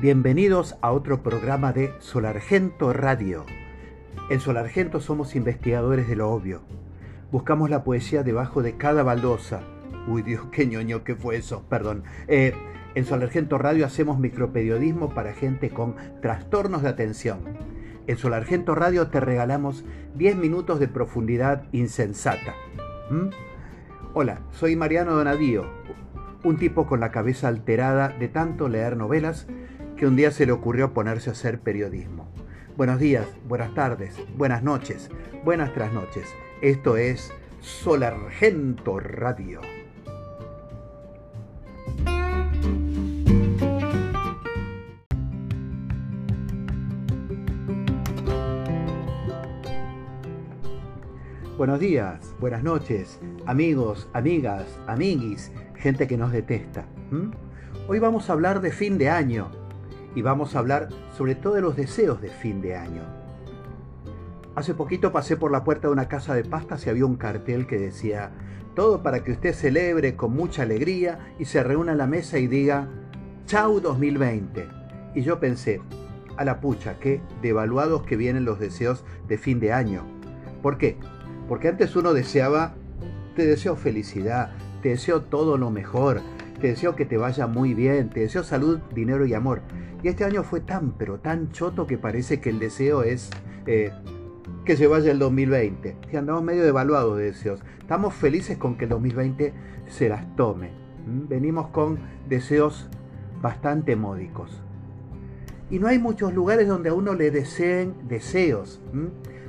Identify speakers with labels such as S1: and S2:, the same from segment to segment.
S1: Bienvenidos a otro programa de Solargento Radio. En Solargento somos investigadores de lo obvio. Buscamos la poesía debajo de cada baldosa. Uy, Dios, qué ñoño que fue eso, perdón. Eh, en Solargento Radio hacemos microperiodismo para gente con trastornos de atención. En Solargento Radio te regalamos 10 minutos de profundidad insensata. ¿Mm? Hola, soy Mariano Donadío, un tipo con la cabeza alterada de tanto leer novelas que un día se le ocurrió ponerse a hacer periodismo. Buenos días, buenas tardes, buenas noches, buenas trasnoches. Esto es Solargento Radio. Buenos días, buenas noches, amigos, amigas, amiguis, gente que nos detesta. Hoy vamos a hablar de fin de año, y vamos a hablar sobre todo de los deseos de fin de año. Hace poquito pasé por la puerta de una casa de pastas y había un cartel que decía, todo para que usted celebre con mucha alegría y se reúna en la mesa y diga, chau 2020. Y yo pensé, a la pucha, qué devaluados que vienen los deseos de fin de año. ¿Por qué? Porque antes uno deseaba, te deseo felicidad, te deseo todo lo mejor, te deseo que te vaya muy bien, te deseo salud, dinero y amor. Y este año fue tan, pero tan choto que parece que el deseo es eh, que se vaya el 2020. Y andamos medio devaluados de deseos. Estamos felices con que el 2020 se las tome. Venimos con deseos bastante módicos. Y no hay muchos lugares donde a uno le deseen deseos.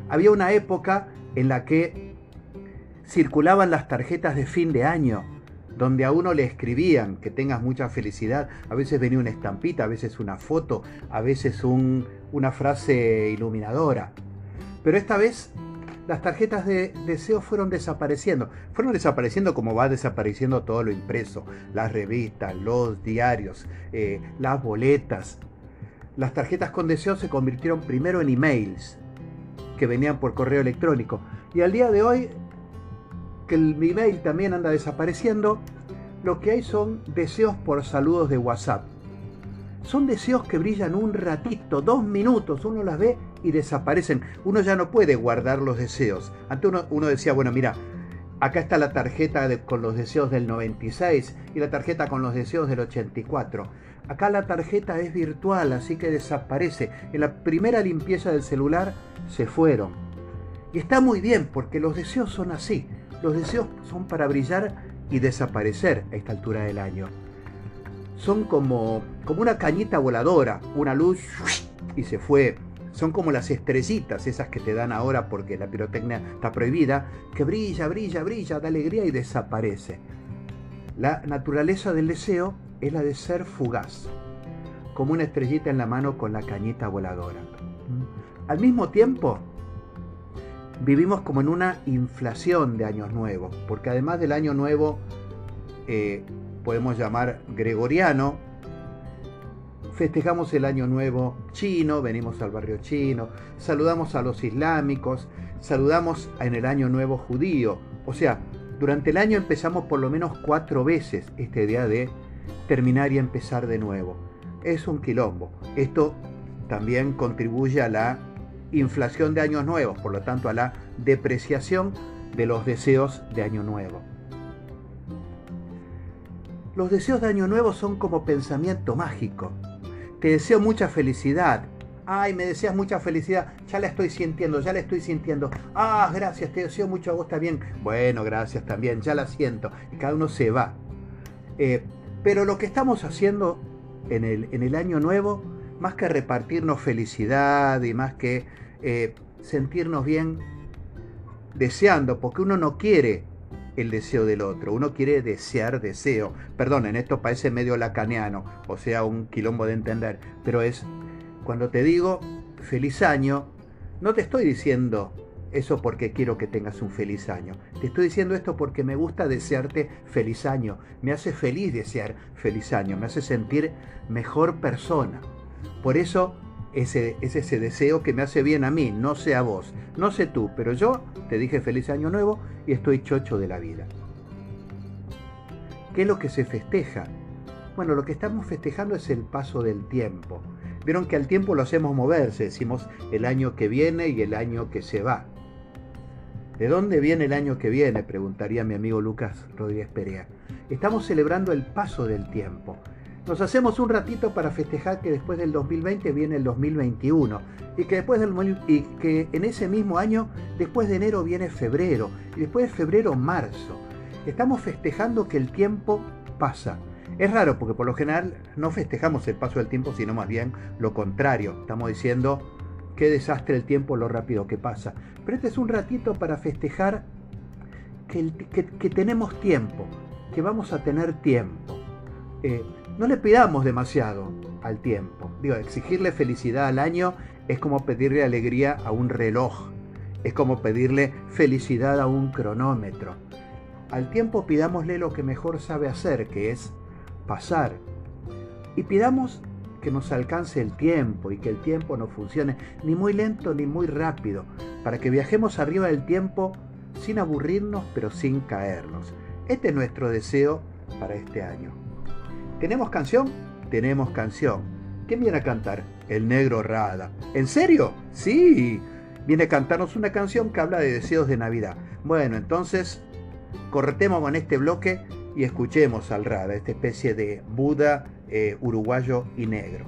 S1: Había una época en la que circulaban las tarjetas de fin de año donde a uno le escribían que tengas mucha felicidad, a veces venía una estampita, a veces una foto, a veces una frase iluminadora. Pero esta vez las tarjetas de deseo fueron desapareciendo. Fueron desapareciendo como va desapareciendo todo lo impreso, las revistas, los diarios, eh, las boletas. Las tarjetas con deseo se convirtieron primero en emails que venían por correo electrónico. Y al día de hoy que el email también anda desapareciendo, lo que hay son deseos por saludos de WhatsApp. Son deseos que brillan un ratito, dos minutos, uno las ve y desaparecen. Uno ya no puede guardar los deseos. Antes uno, decía, bueno, mira, acá está la tarjeta con los deseos del 96 y la tarjeta con los deseos del 84. Acá la tarjeta es virtual, así que desaparece. En la primera limpieza del celular se fueron. Y está muy bien porque los deseos son así. Los deseos son para brillar y desaparecer a esta altura del año. Son como, como una cañita voladora, una luz y se fue. Son como las estrellitas, esas que te dan ahora porque la pirotecnia está prohibida, que brilla, brilla, brilla, da alegría y desaparece. La naturaleza del deseo es la de ser fugaz, como una estrellita en la mano con la cañita voladora. Al mismo tiempo, vivimos como en una inflación de años nuevos, porque además del año nuevo, eh, podemos llamar gregoriano, festejamos el año nuevo chino, venimos al barrio chino, saludamos a los islámicos, saludamos en el año nuevo judío, o sea, durante el año empezamos por lo menos cuatro veces esta idea de terminar y empezar de nuevo. Es un quilombo. Esto también contribuye a la inflación de años nuevos, por lo tanto a la depreciación de los deseos de año nuevo. Los deseos de año nuevo son como pensamiento mágico. Te deseo mucha felicidad. Ay, me deseas mucha felicidad. Ya la estoy sintiendo, ya la estoy sintiendo. Ah, gracias, te deseo mucho a vos también. Bueno, gracias también, ya la siento. Y cada uno se va. Eh, pero lo que estamos haciendo en el, en el año nuevo, más que repartirnos felicidad y más que eh, sentirnos bien deseando, porque uno no quiere el deseo del otro, uno quiere desear deseo. Perdón, en esto parece medio lacaniano, o sea, un quilombo de entender, pero es cuando te digo feliz año, no te estoy diciendo eso porque quiero que tengas un feliz año. Te estoy diciendo esto porque me gusta desearte feliz año. Me hace feliz desear feliz año. Me hace sentir mejor persona. Por eso ese, es ese deseo que me hace bien a mí, no sé a vos, no sé tú, pero yo te dije feliz año nuevo y estoy chocho de la vida. ¿Qué es lo que se festeja Bueno, lo que estamos festejando es el paso del tiempo. Vieron que al tiempo lo hacemos moverse, decimos el año que viene y el año que se va. ¿De dónde viene el año que viene? Preguntaría mi amigo Lucas Rodríguez Perea. Estamos celebrando el paso del tiempo. Nos hacemos un ratito para festejar que después del 2020 viene el 2021 y que después del y que en ese mismo año, después de enero viene febrero y después de febrero marzo. Estamos festejando que el tiempo pasa es raro porque por lo general no festejamos el paso del tiempo, sino más bien lo contrario. Estamos diciendo qué desastre el tiempo, lo rápido que pasa. Pero este es un ratito para festejar que, tenemos tiempo, que vamos a tener tiempo. Eh, no le pidamos demasiado al tiempo. Digo, exigirle felicidad al año es como pedirle alegría a un reloj. Es como pedirle felicidad a un cronómetro. Al tiempo pidámosle lo que mejor sabe hacer, que es pasar. Y pidamos que nos alcance el tiempo y que el tiempo no funcione ni muy lento ni muy rápido, para que viajemos arriba del tiempo sin aburrirnos pero sin caernos. Este es nuestro deseo para este año. ¿Tenemos canción? Tenemos canción. ¿Quién viene a cantar? El negro Rada. ¿En serio? Sí. Viene a cantarnos una canción que habla de deseos de Navidad. Bueno, entonces, corretemos con este bloque y escuchemos al Rada, esta especie de Buda eh, uruguayo y negro.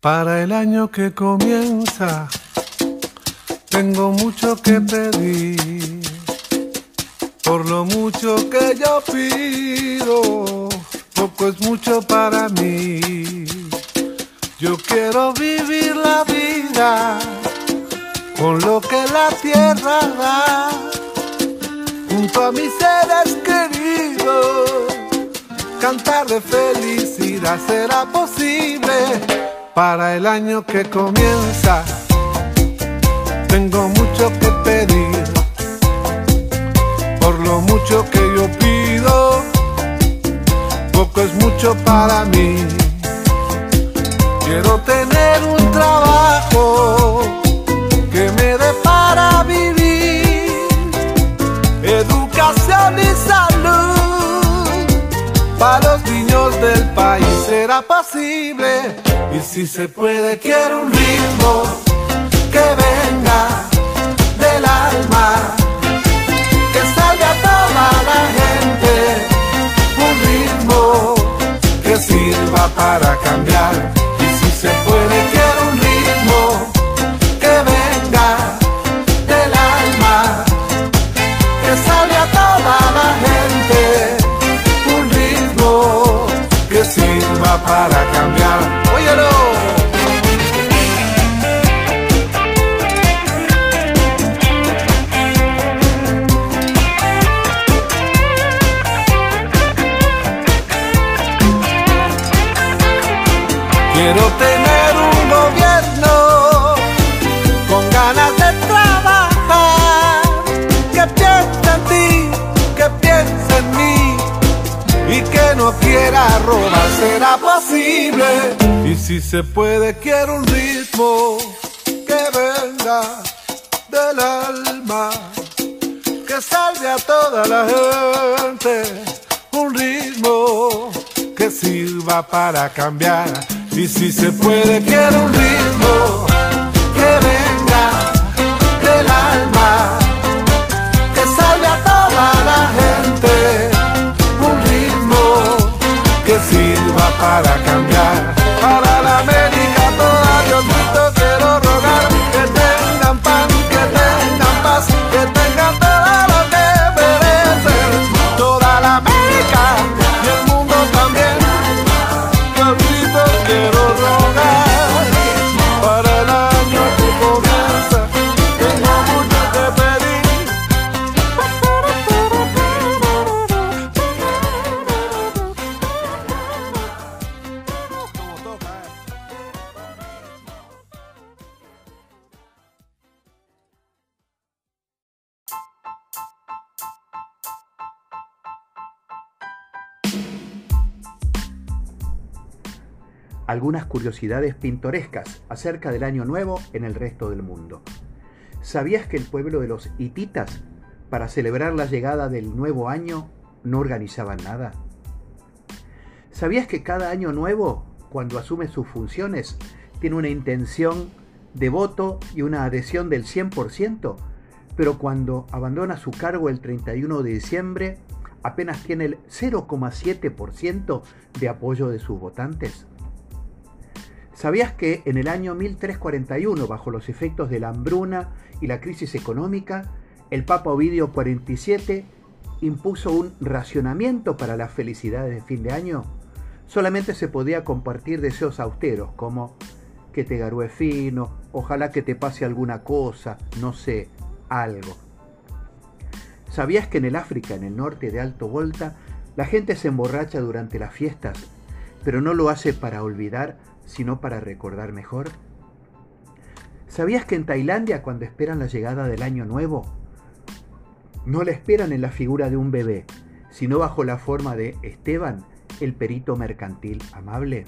S2: Para el año que comienza, tengo mucho que pedir. Por lo mucho que yo pido, poco es mucho para mí. Yo quiero vivir la vida con lo que la tierra da, junto a mis seres queridos. Cantar de felicidad será posible para el año que comienza. Mucho que yo pido, poco es mucho para mí. Quiero tener un trabajo que me dé para vivir, educación y salud. Para los niños del país será posible y si se puede quiero un ritmo para cambiar. Robar. Será posible y si se puede quiero un ritmo que venga del alma, que salve a toda la gente, un ritmo que sirva para cambiar y si se puede, quiero un ritmo
S1: algunas curiosidades pintorescas acerca del Año Nuevo en el resto del mundo. ¿Sabías que el pueblo de los hititas, para celebrar la llegada del nuevo año, no organizaban nada? ¿Sabías que cada año nuevo, cuando asume sus funciones, tiene una intención de voto y una adhesión del 100%, pero cuando abandona su cargo el 31 de diciembre, apenas tiene el 0,7% de apoyo de sus votantes? ¿Sabías que en el año 1341, bajo los efectos de la hambruna y la crisis económica, el Papa Ovidio 47 impuso un racionamiento para las felicidades de fin de año? Solamente se podía compartir deseos austeros como que te garúe fino, ojalá que te pase alguna cosa, no sé, algo. ¿Sabías que en el África, en el norte de Alto Volta, la gente se emborracha durante las fiestas, pero no lo hace para olvidar, sino para recordar mejor? ¿Sabías que en Tailandia, cuando esperan la llegada del año nuevo, no la esperan en la figura de un bebé, sino bajo la forma de Esteban, el perito mercantil amable?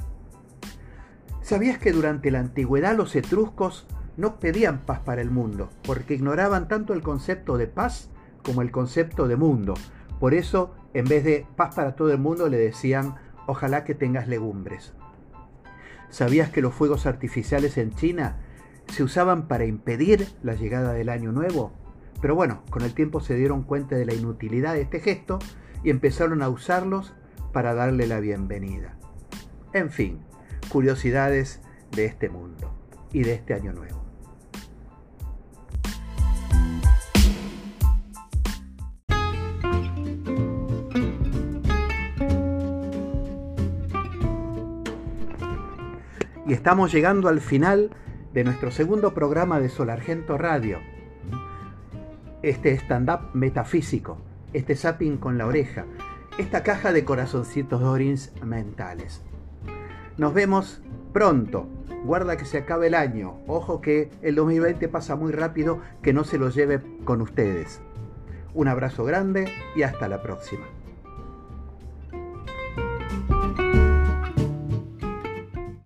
S1: ¿Sabías que durante la antigüedad los etruscos no pedían paz para el mundo, porque ignoraban tanto el concepto de paz como el concepto de mundo? Por eso, en vez de paz para todo el mundo, le decían, ojalá que tengas legumbres. ¿Sabías que los fuegos artificiales en China se usaban para impedir la llegada del año nuevo? Pero bueno, con el tiempo se dieron cuenta de la inutilidad de este gesto y empezaron a usarlos para darle la bienvenida. En fin, curiosidades de este mundo y de este año nuevo. Y estamos llegando al final de nuestro segundo programa de Solargento Radio. Este stand-up metafísico, este zapping con la oreja, esta caja de corazoncitos dorins mentales. Nos vemos pronto. Guarda que se acabe el año. Ojo que el 2020 pasa muy rápido, que no se lo lleve con ustedes. Un abrazo grande y hasta la próxima.